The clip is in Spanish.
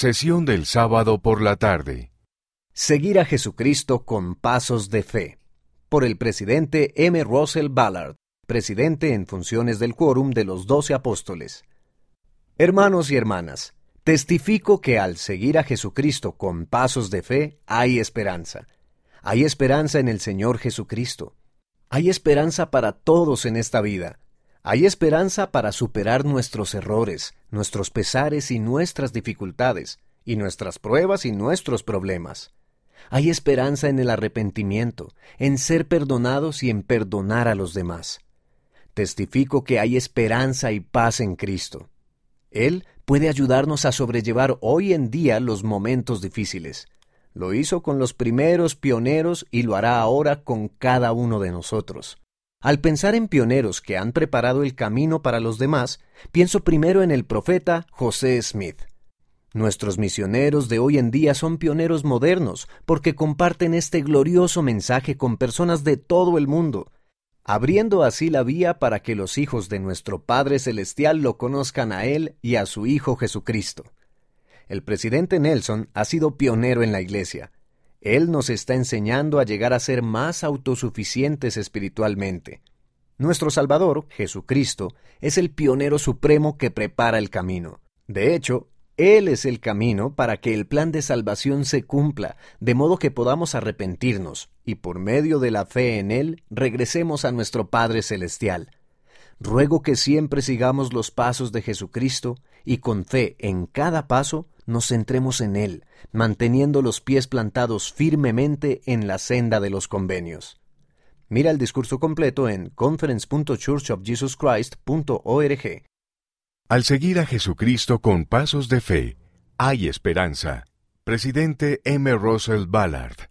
Sesión del sábado por la tarde. Seguir a Jesucristo con pasos de fe. Por el presidente M. Russell Ballard, presidente en funciones del Quórum de los Doce Apóstoles. Hermanos y hermanas, testifico que al seguir a Jesucristo con pasos de fe hay esperanza. Hay esperanza en el Señor Jesucristo. Hay esperanza para todos en esta vida. Hay esperanza para superar nuestros errores, nuestros pesares y nuestras dificultades, y nuestras pruebas y nuestros problemas. Hay esperanza en el arrepentimiento, en ser perdonados y en perdonar a los demás. Testifico que hay esperanza y paz en Cristo. Él puede ayudarnos a sobrellevar hoy en día los momentos difíciles. Lo hizo con los primeros pioneros y lo hará ahora con cada uno de nosotros. Al pensar en pioneros que han preparado el camino para los demás, pienso primero en el profeta José Smith. Nuestros misioneros de hoy en día son pioneros modernos porque comparten este glorioso mensaje con personas de todo el mundo, abriendo así la vía para que los hijos de nuestro Padre Celestial lo conozcan a Él y a su Hijo Jesucristo. El presidente Nelson ha sido pionero en la Iglesia, él nos está enseñando a llegar a ser más autosuficientes espiritualmente. Nuestro Salvador, Jesucristo, es el pionero supremo que prepara el camino. De hecho, Él es el camino para que el plan de salvación se cumpla, de modo que podamos arrepentirnos y por medio de la fe en Él regresemos a nuestro Padre Celestial. Ruego que siempre sigamos los pasos de Jesucristo y con fe en cada paso nos centremos en Él, manteniendo los pies plantados firmemente en la senda de los convenios. Mira el discurso completo en conference.churchofjesuschrist.org. Al seguir a Jesucristo con pasos de fe, hay esperanza. Presidente M. Russell Ballard